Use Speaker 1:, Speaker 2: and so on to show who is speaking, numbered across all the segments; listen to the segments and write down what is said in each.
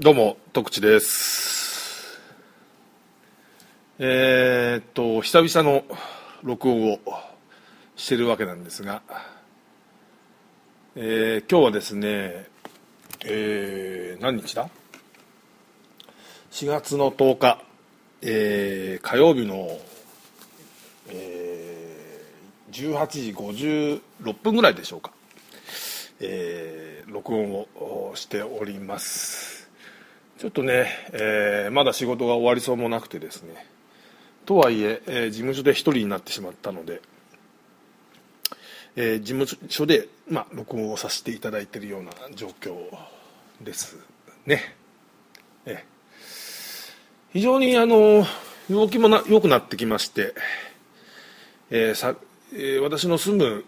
Speaker 1: どうも、徳地です。えー、っと、久々の録音をしてるわけなんですが、えー今日はですね、えー何日だ ?4 月の10日、えー火曜日の、えー18時56分ぐらいでしょうか。えー録音をしておりますちょっとね、えーまだ仕事が終わりそうもなくてですね。とはいええー事務所で一人になってしまったので、えー事務所で、まあ、録音をさせていただいているような状況ですね、え非常にあの動きもな良くなってきまして、えーさえー私の住む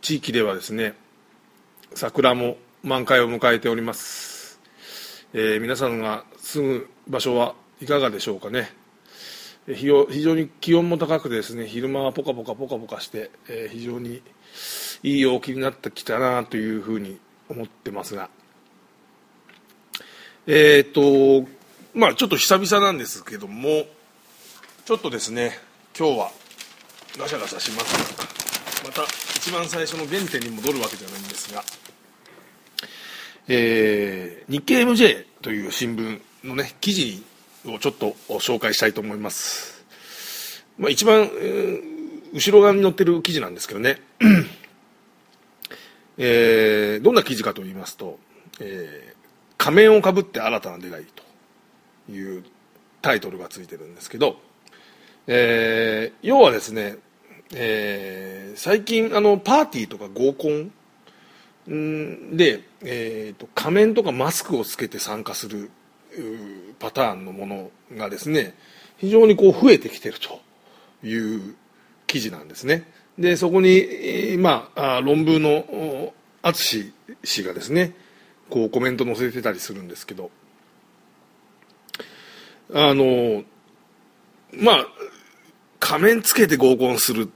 Speaker 1: 地域ではですね桜も満開を迎えております、えー皆さんが住む場所はいかがでしょうかね。えー非常非常に気温も高くてですね昼間はポカポカポカポカして、えー非常にいい陽気になってきたなというふうに思ってますが。えっ、とまあちょっと久々なんですけどもちょっとですね今日はガシャガシャします。がまた一番最初の原点に戻るわけじゃないんですが、えー日経 MJ という新聞のね記事をちょっと紹介したいと思います、まあ、一番、えー後ろ側に載ってる記事なんですけどね、えーどんな記事かと言いますと、えー仮面をかぶって新たな出会いというタイトルがついてるんですけど、えー要はですね、えー最近あのパーティーとか合コンで、えーと仮面とかマスクをつけて参加するパターンのものがですね非常にこう増えてきてるという記事なんですね。でそこに、まあ論文の淳氏がですねこうコメント載せてたりするんですけどあのまあ仮面つけて合コンする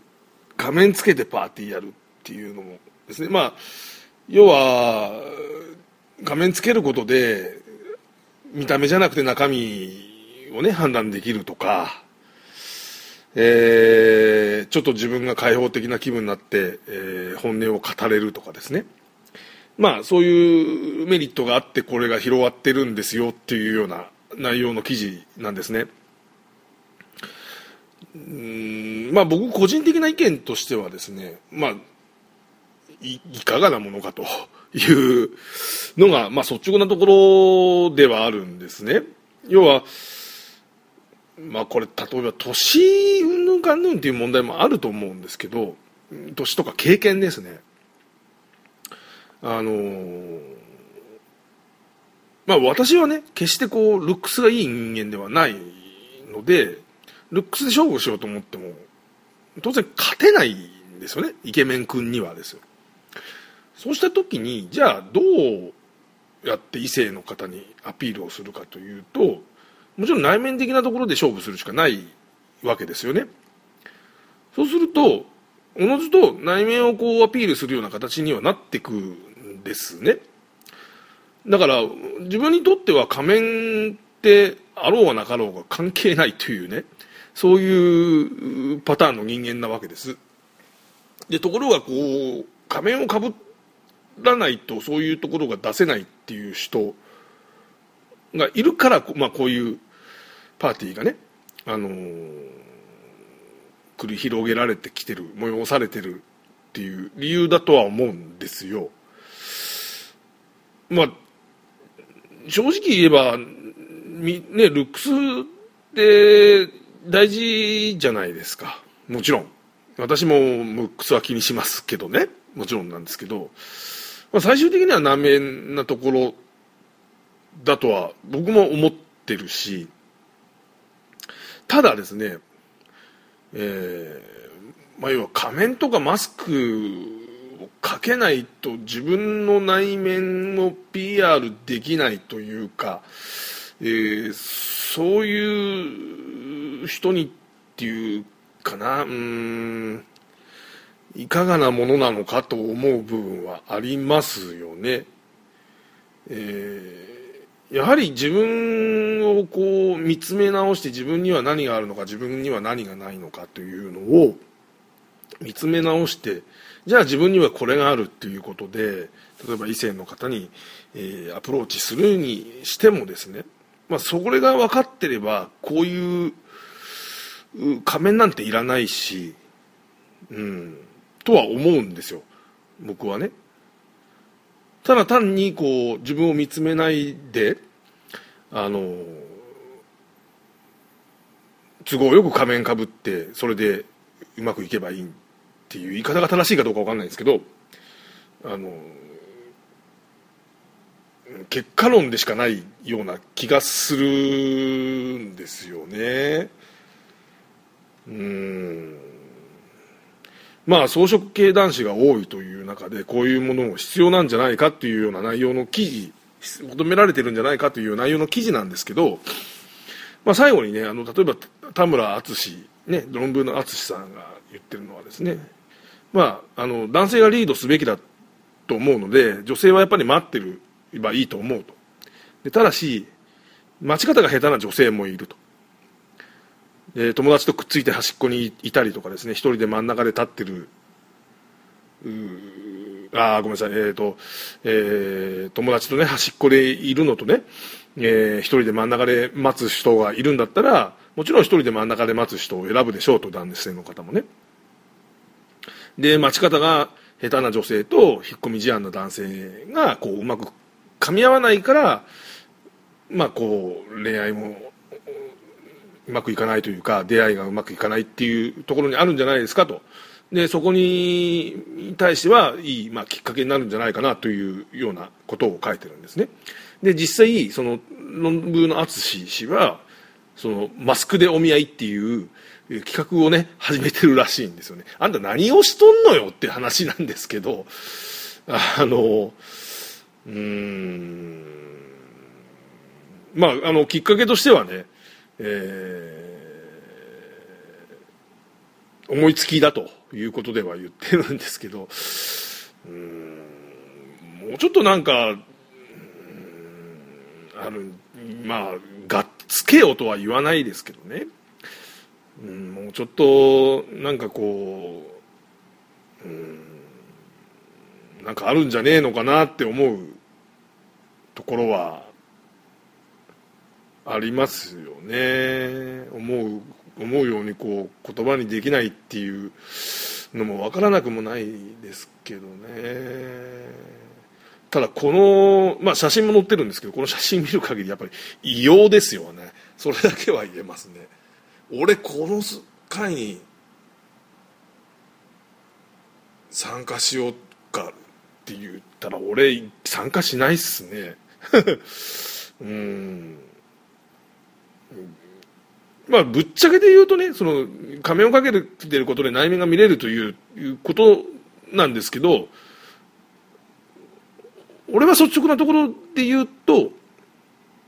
Speaker 1: 仮面つけてパーティーやるっていうのもですねまあ要は仮面つけることで見た目じゃなくて中身をね判断できるとか、えーちょっと自分が開放的な気分になって、えー本音を語れるとかですねまあそういうメリットがあってこれが広がってるんですよっていうような内容の記事なんですね。うんまあ僕個人的な意見としてはですねまあいかがなものかというのが、まあ、率直なところではあるんですね。要は、まあ、これ例えば年うんぬんかんぬんっていう問題もあると思うんですけど年とか経験ですね。あのーまあ私はね決してこうルックスがいい人間ではないのでルックスで勝負しようと思っても当然勝てないんですよねイケメン君にはですよそうした時にじゃあどうやって異性の方にアピールをするかというともちろん内面的なところで勝負するしかないわけですよね。そうするとおのずと内面をこうアピールするような形にはなってくんですね。だから自分にとっては仮面ってあろうがなかろうが関係ないというねそういうパターンの人間なわけです。でところがこう仮面をかぶらないとそういうところが出せないっていう人がいるから、まあ、こういうパーティーがね、あのー繰り広げられてきてる催されてるっていう理由だとは思うんですよ。まあ正直言えばみねルックスって大事じゃないですか。もちろん。私もルックスは気にしますけどね。もちろんなんですけど、まあ、最終的には難面なところだとは僕も思ってるしただですねえーまあ、要は仮面とかマスクをかけないと自分の内面を PR できないというか、えーそういう人にっていうかなうーん。いかがなものなのかと思う部分はありますよね。えやはり自分をこう見つめ直して自分には何があるのか自分には何がないのかというのを見つめ直してじゃあ自分にはこれがあるっていうことで例えば異性の方に、えー、アプローチするにしてもですね、まあ、それが分かってればこういう仮面なんていらないし、うん、とは思うんですよ僕はね。ただ単にこう自分を見つめないであの都合よく仮面かぶってそれでうまくいけばいいっていう言い方が正しいかどうか分かんないんですけどあの結果論でしかないような気がするんですよね。うんまあ草食系男子が多いという中でこういうものも必要なんじゃないかというような内容の記事求められてるんじゃないかという内容の記事なんですけど、まあ、最後にねあの例えば田村淳、ね、論文の淳さんが言ってるのはですね、まあ、あの男性がリードすべきだと思うので女性はやっぱり待ってればいいと思うと。でただし待ち方が下手な女性もいると。で友達とくっついて端っこにいたりとかですね一人で真ん中で立ってる。あごめんなさい、えーとえー、友達とね端っこでいるのとね、えー、一人で真ん中で待つ人がいるんだったらもちろん一人で真ん中で待つ人を選ぶでしょうと男性の方もね。で待ち方が下手な女性と引っ込み思案な男性がこううまく噛み合わないからまあこう恋愛もうまくいかないというか出会いがうまくいかないっていうところにあるんじゃないですかと。でそこに対してはいい、まあ、きっかけになるんじゃないかなというようなことを書いてるんですね。で実際その論文の淳氏はそのマスクでお見合いっていう企画をね始めてるらしいんですよね。あんた何をしとんのよって話なんですけどあのうんまああのきっかけとしてはねえー、思いつきだということでは言ってるんですけどうんもうちょっとなんかあるまあがっつけよとは言わないですけどね。うんもうちょっとなんかこううんなんかあるんじゃねえのかなって思うところはありますよね。思う思うようにこう言葉にできないっていうのも分からなくもないですけどね。ただこの、まあ、写真も載ってるんですけどこの写真見る限りやっぱり異様ですよね。それだけは言えますね。俺この会に参加しようかって言ったら俺参加しないっすね。うん。まあ、ぶっちゃけで言うとねその仮面をかけてることで内面が見れるということなんですけど俺は率直なところで言うと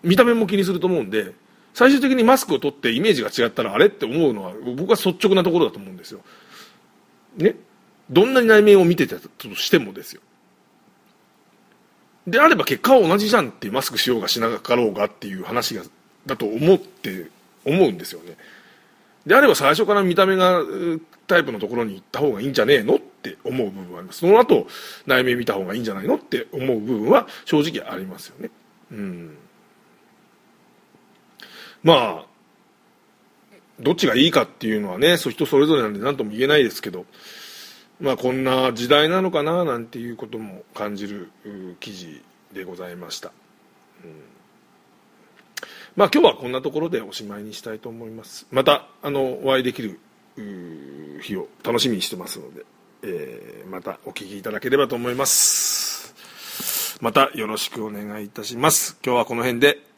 Speaker 1: 見た目も気にすると思うんで最終的にマスクを取ってイメージが違ったらあれって思うのは僕は率直なところだと思うんですよ。ね？どんなに内面を見てたとしてもですよ。であれば結果は同じじゃんっていうマスクしようがしなかろうがっていう話がだと思って思うんですよね。であれば最初から見た目がタイプのところに行った方がいいんじゃねえのって思う部分はあります。その後内面見た方がいいんじゃないのって思う部分は正直ありますよね。うん。まあどっちがいいかっていうのはねそう人それぞれなんで何とも言えないですけどまあこんな時代なのかななんていうことも感じる記事でございました、うん。まあ今日はこんなところでおしまいにしたいと思います。またあのお会いできる日を楽しみにしてますので、えー、またお聞きいただければと思います。またよろしくお願いいたします。今日はこの辺で。